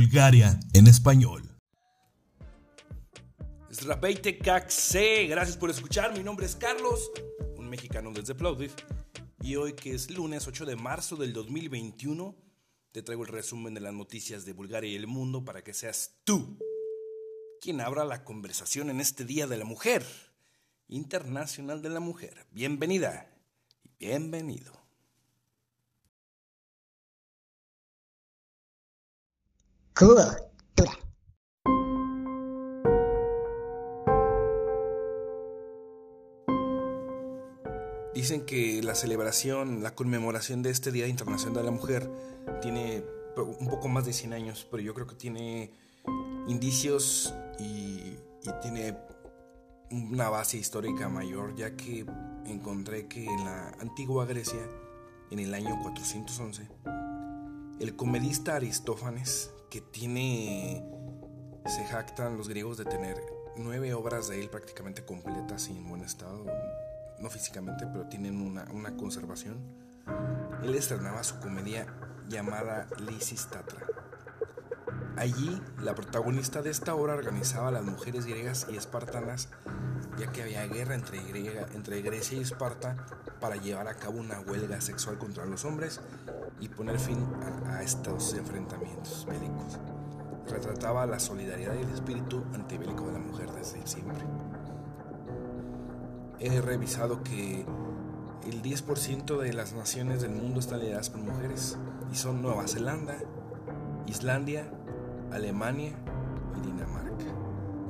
Bulgaria en español. Gracias por escuchar. Mi nombre es Carlos, un mexicano desde Plovdiv. Y hoy, que es lunes 8 de marzo del 2021, te traigo el resumen de las noticias de Bulgaria y el mundo para que seas tú quien abra la conversación en este Día de la Mujer, Internacional de la Mujer. Bienvenida y bienvenido. Dicen que la celebración, la conmemoración de este Día Internacional de la Mujer tiene un poco más de 100 años, pero yo creo que tiene indicios y, tiene una base histórica mayor, ya que encontré que en la antigua Grecia, en el año 411, el comedista Aristófanes, que tiene, se jactan los griegos de tener nueve obras de él prácticamente completas y en buen estado, no físicamente, pero tienen una, una conservación, él estrenaba su comedia llamada Lysistatra Allí, la protagonista de esta obra organizaba a las mujeres griegas y espartanas, ya que había guerra entre, entre Grecia y Esparta para llevar a cabo una huelga sexual contra los hombres y poner fin a, estos enfrentamientos bélicos. Retrataba la solidaridad y el espíritu antibélico de la mujer desde siempre. He revisado que el 10% de las naciones del mundo están lideradas por mujeres y son Nueva Zelanda, Islandia, Alemania y Dinamarca.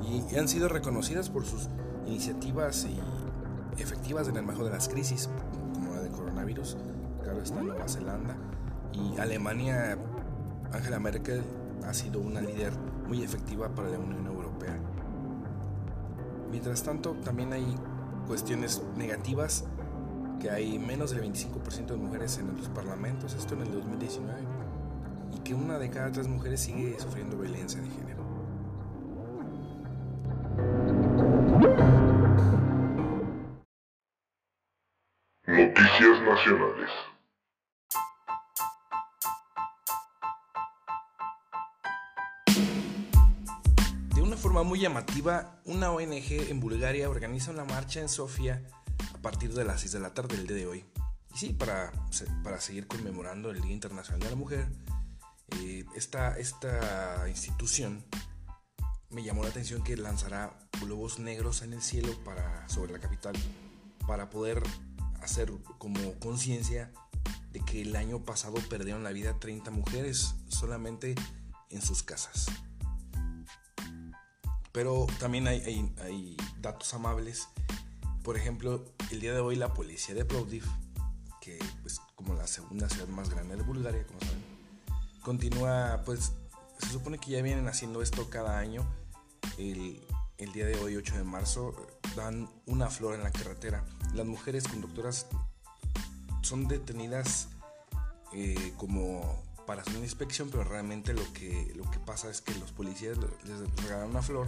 Y, han sido reconocidas por sus iniciativas y efectivas en el manejo de las crisis, como la del coronavirus. Claro está Nueva Zelanda. Y Alemania, Angela Merkel ha sido una líder muy efectiva para la Unión Europea. Mientras tanto, también hay cuestiones negativas, que hay menos del 25% de mujeres en los parlamentos, esto en el 2019 y que una de cada tres mujeres sigue sufriendo violencia de género. Llamativa, una ONG en Bulgaria organiza una marcha en Sofía a partir de las 6 de la tarde del día de hoy. Y sí, para, para seguir conmemorando el Día Internacional de la Mujer, eh, esta, esta institución me llamó la atención que lanzará globos negros en el cielo para, sobre la capital para poder hacer como conciencia de que el año pasado perdieron la vida 30 mujeres solamente en sus casas. Pero también hay, hay, datos amables. Por ejemplo, el día de hoy la policía de Plovdiv, que es pues, como la segunda ciudad más grande de Bulgaria, como saben, continúa, pues se supone que ya vienen haciendo esto cada año. El, día de hoy, 8 de marzo, dan una flor en la carretera. Las mujeres conductoras son detenidas eh, como para hacer una inspección, pero realmente lo que, lo que pasa es que los policías les regalan una flor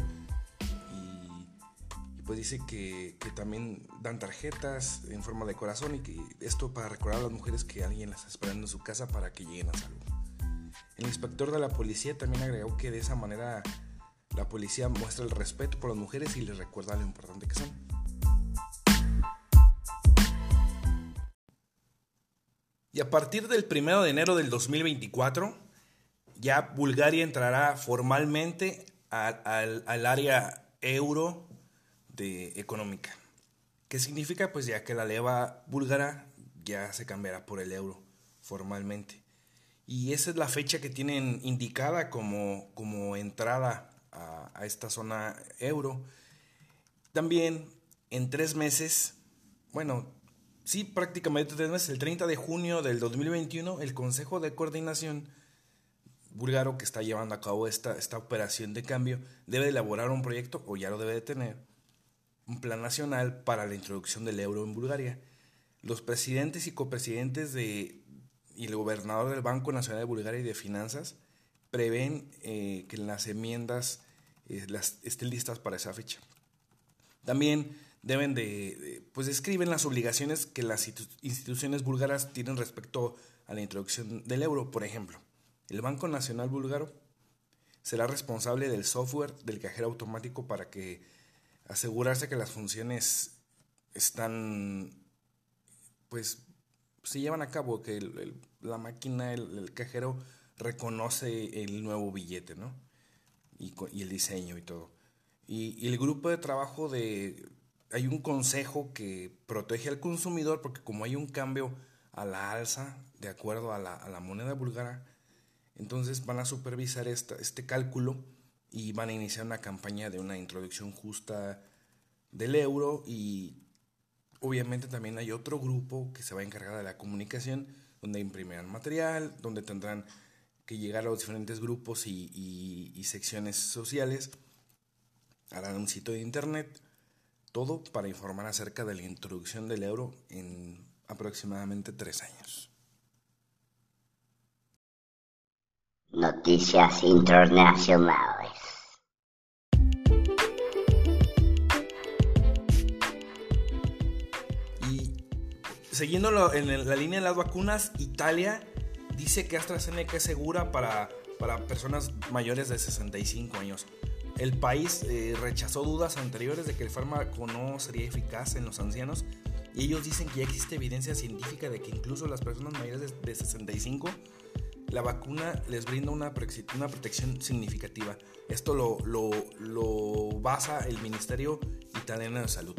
y, pues dice que, que, también dan tarjetas en forma de corazón y que esto para recordar a las mujeres que alguien las está esperando en su casa para que lleguen a salvo. El inspector de la policía también agregó que de esa manera la policía muestra el respeto por las mujeres y les recuerda lo importante que son. Y a partir del 1 de enero del 2024, ya Bulgaria entrará formalmente al, al área euro de económica. ¿Qué significa? Pues ya que la leva búlgara ya se cambiará por el euro formalmente y esa es la fecha que tienen indicada como, como entrada a, a, esta zona euro. También en tres meses, bueno, sí, prácticamente meses, el 30 de junio del 2021, el Consejo de Coordinación búlgaro que está llevando a cabo esta, esta operación de cambio debe elaborar un proyecto, o ya lo debe de tener, un plan nacional para la introducción del euro en Bulgaria. Los presidentes y copresidentes de, y el gobernador del Banco Nacional de Bulgaria y de Finanzas prevén eh, que las enmiendas eh, las, estén listas para esa fecha. También deben de, pues describen las obligaciones que las instituciones búlgaras tienen respecto a la introducción del euro. Por ejemplo, el Banco Nacional Búlgaro será responsable del software del cajero automático para que asegurarse que las funciones están, pues, se llevan a cabo, que la máquina, el, cajero reconoce el nuevo billete, ¿no? Y, el diseño y todo. Y, el grupo de trabajo de... Hay un consejo que protege al consumidor porque como hay un cambio a la alza de acuerdo a la, a la moneda búlgara, entonces van a supervisar este cálculo y van a iniciar una campaña de una introducción justa del euro. Y obviamente también hay otro grupo que se va a encargar de la comunicación donde imprimirán material, donde tendrán que llegar a los diferentes grupos y, secciones sociales, harán un sitio de internet, todo para informar acerca de la introducción del euro en aproximadamente tres años. Noticias Internacionales. Y siguiendo en la línea de las vacunas, Italia dice que AstraZeneca es segura para, para personas mayores de 65 años. El país eh, rechazó dudas anteriores de que el fármaco no sería eficaz en los ancianos y ellos dicen que ya existe evidencia científica de que incluso las personas mayores de 65 la vacuna les brinda una, protección significativa. Esto lo, lo, lo basa el Ministerio Italiano de Salud.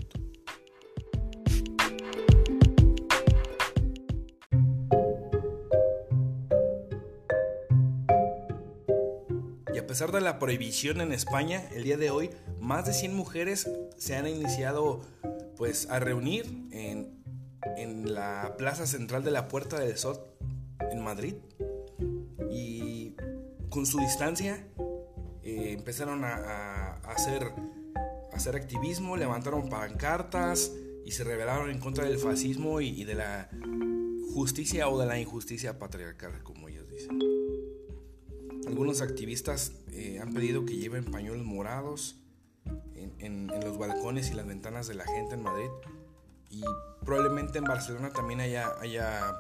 Pesar de la prohibición en España, el día de hoy más de 100 mujeres se han iniciado pues a reunir en, en la plaza central de la Puerta del Sol en Madrid y con su distancia eh, empezaron a, hacer, hacer activismo, levantaron pancartas y se rebelaron en contra del fascismo y, de la justicia o de la injusticia patriarcal, como ellos dicen. Algunos activistas eh, han pedido que lleven pañuelos morados en, en, los balcones y las ventanas de la gente en Madrid y probablemente en Barcelona también haya, haya,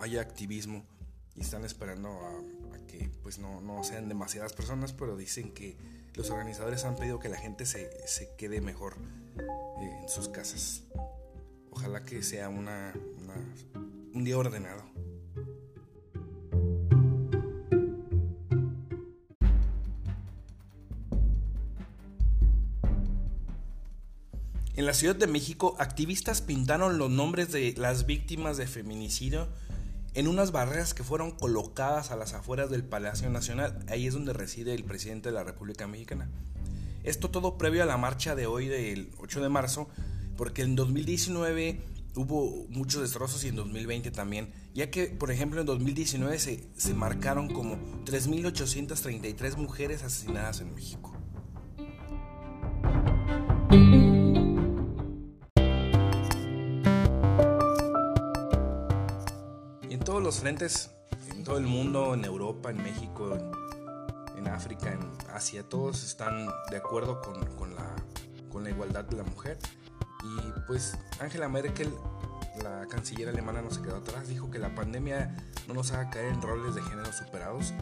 haya activismo y están esperando a, que pues no, no, sean demasiadas personas, pero dicen que los organizadores han pedido que la gente se, se quede mejor eh, en sus casas. Ojalá que sea una, un día ordenado. En la Ciudad de México, activistas pintaron los nombres de las víctimas de feminicidio en unas barreras que fueron colocadas a las afueras del Palacio Nacional. Ahí es donde reside el presidente de la República Mexicana. Esto todo previo a la marcha de hoy del 8 de marzo, porque en 2019 hubo muchos destrozos y en 2020 también, ya que por ejemplo en 2019 se, se marcaron como 3.833 mujeres asesinadas en México. Los frentes, en todo el mundo, en Europa, en México, en, África, en Asia, todos están de acuerdo con, con, la, con la igualdad de la mujer. Y pues Angela Merkel, la canciller alemana, no se quedó atrás, dijo que la pandemia no nos haga caer en roles de género superados.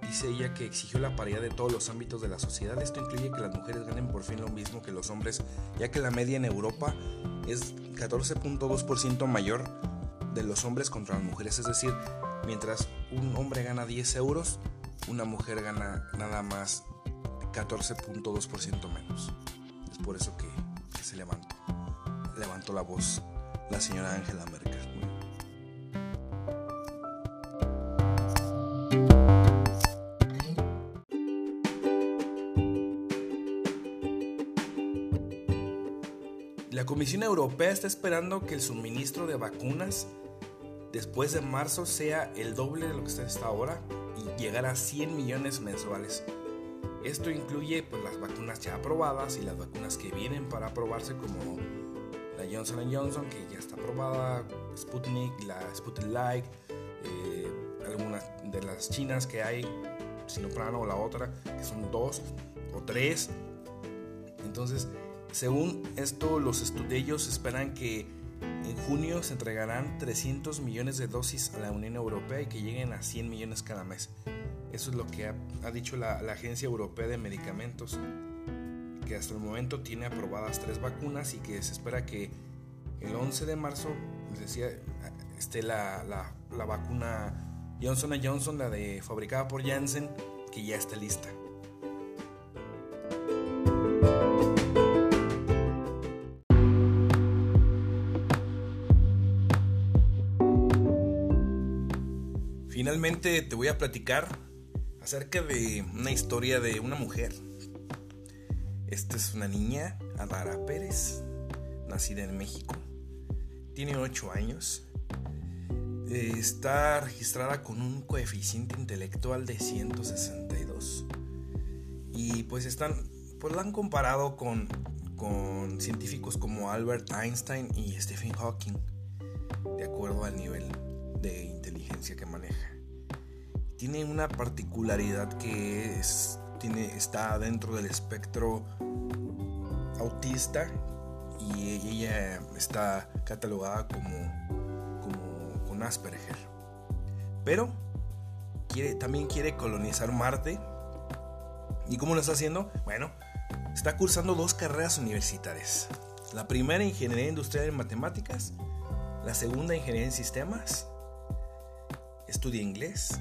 Dice ella que exigió la paridad de todos los ámbitos de la sociedad. Esto incluye que las mujeres ganen por fin lo mismo que los hombres, ya que la media en Europa es 14.2% mayor de los hombres contra las mujeres. Es decir, mientras un hombre gana 10 euros, una mujer gana nada más 14.2% menos. Es por eso que, se levantó, levantó la voz la señora Angela Merkel. La Comisión Europea está esperando que el suministro de vacunas después de marzo sea el doble de lo que está hasta ahora y llegar a 100 millones mensuales. Esto incluye pues, las vacunas ya aprobadas y las vacunas que vienen para aprobarse como la Johnson Johnson que ya está aprobada, Sputnik, la Sputnik Light, eh, algunas de las chinas que hay, Sinoprano o la otra, que son dos o tres. Entonces, según esto, los estudios esperan que en junio se entregarán 300 millones de dosis a la Unión Europea y que lleguen a 100 millones cada mes. Eso es lo que ha, dicho la, la Agencia Europea de Medicamentos, que hasta el momento tiene aprobadas tres vacunas y que se espera que el 11 de marzo, les decía, esté la, la, la vacuna Johnson Johnson, la de fabricada por Janssen, que ya está lista. Te voy a platicar acerca de una historia de una mujer. Esta es una niña, Adara Pérez, nacida en México. Tiene 8 años. Está registrada con un coeficiente intelectual de 162. Y pues están, pues la han comparado con, con científicos como Albert Einstein y Stephen Hawking, de acuerdo al nivel de inteligencia que maneja. Tiene una particularidad que es, tiene, está dentro del espectro autista y ella está catalogada como, como con Asperger. Pero quiere, también quiere colonizar Marte. ¿Y cómo lo está haciendo? Bueno, está cursando dos carreras universitarias. La primera, Ingeniería Industrial en Matemáticas. La segunda, Ingeniería en Sistemas. Estudia inglés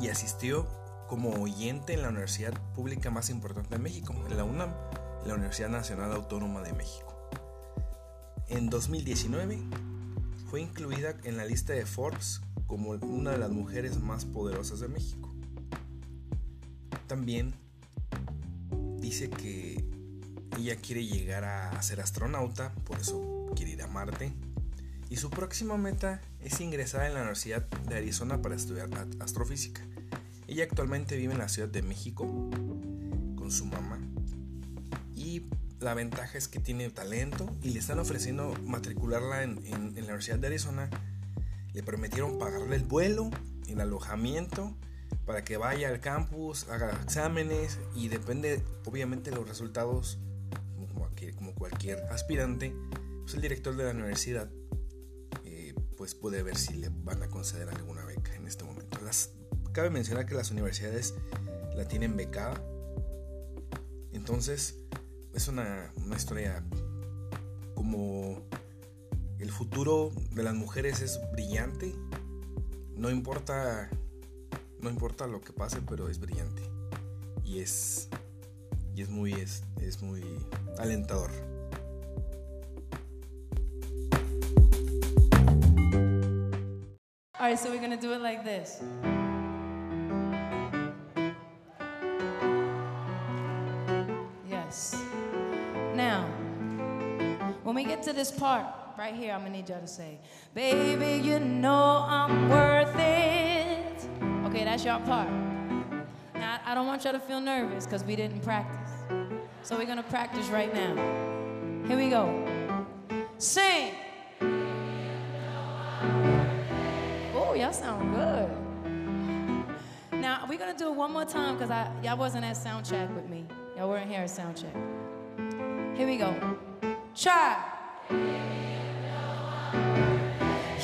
y asistió como oyente en la universidad pública más importante de México, en la UNAM, la Universidad Nacional Autónoma de México. En 2019 fue incluida en la lista de Forbes como una de las mujeres más poderosas de México. También dice que ella quiere llegar a ser astronauta, por eso quiere ir a Marte. Y su próxima meta es ingresar en la Universidad de Arizona para estudiar astrofísica. Ella actualmente vive en la Ciudad de México con su mamá. Y la ventaja es que tiene talento y le están ofreciendo matricularla en, la Universidad de Arizona. Le prometieron pagarle el vuelo, el alojamiento, para que vaya al campus, haga exámenes y depende obviamente de los resultados, como, cualquier aspirante, pues el director de la universidad pues puede ver si le van a conceder alguna beca en este momento. Cabe mencionar que las universidades la tienen becada, entonces es una, una historia como el futuro de las mujeres es brillante, no importa no importa lo que pase, pero es brillante. Y es. Y es muy. Es, es muy alentador. Alright, so we're gonna do it like this. Yes. Now, when we get to this part, right here, I'm gonna need y'all to say, Baby, you know I'm worth it. Okay, that's your part. Now, I don't want y'all to feel nervous because we didn't practice. So we're gonna practice right now. Here we go. Sing. Y'all sound good. Now, we're gonna do it one more time because I y'all wasn't at sound check with me. Y'all weren't here at sound check. Here we go. Try.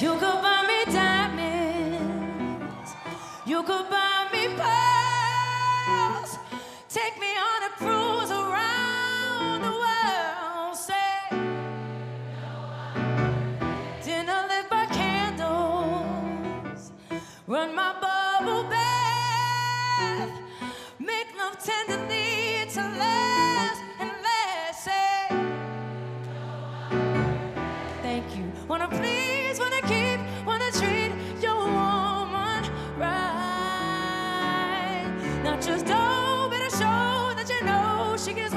You could buy me diamonds. You could buy me pearls. Take me on a cruise to last and last. Say, eh? Thank you. Wanna please, wanna keep, wanna treat your woman right. Not just but show that you know she is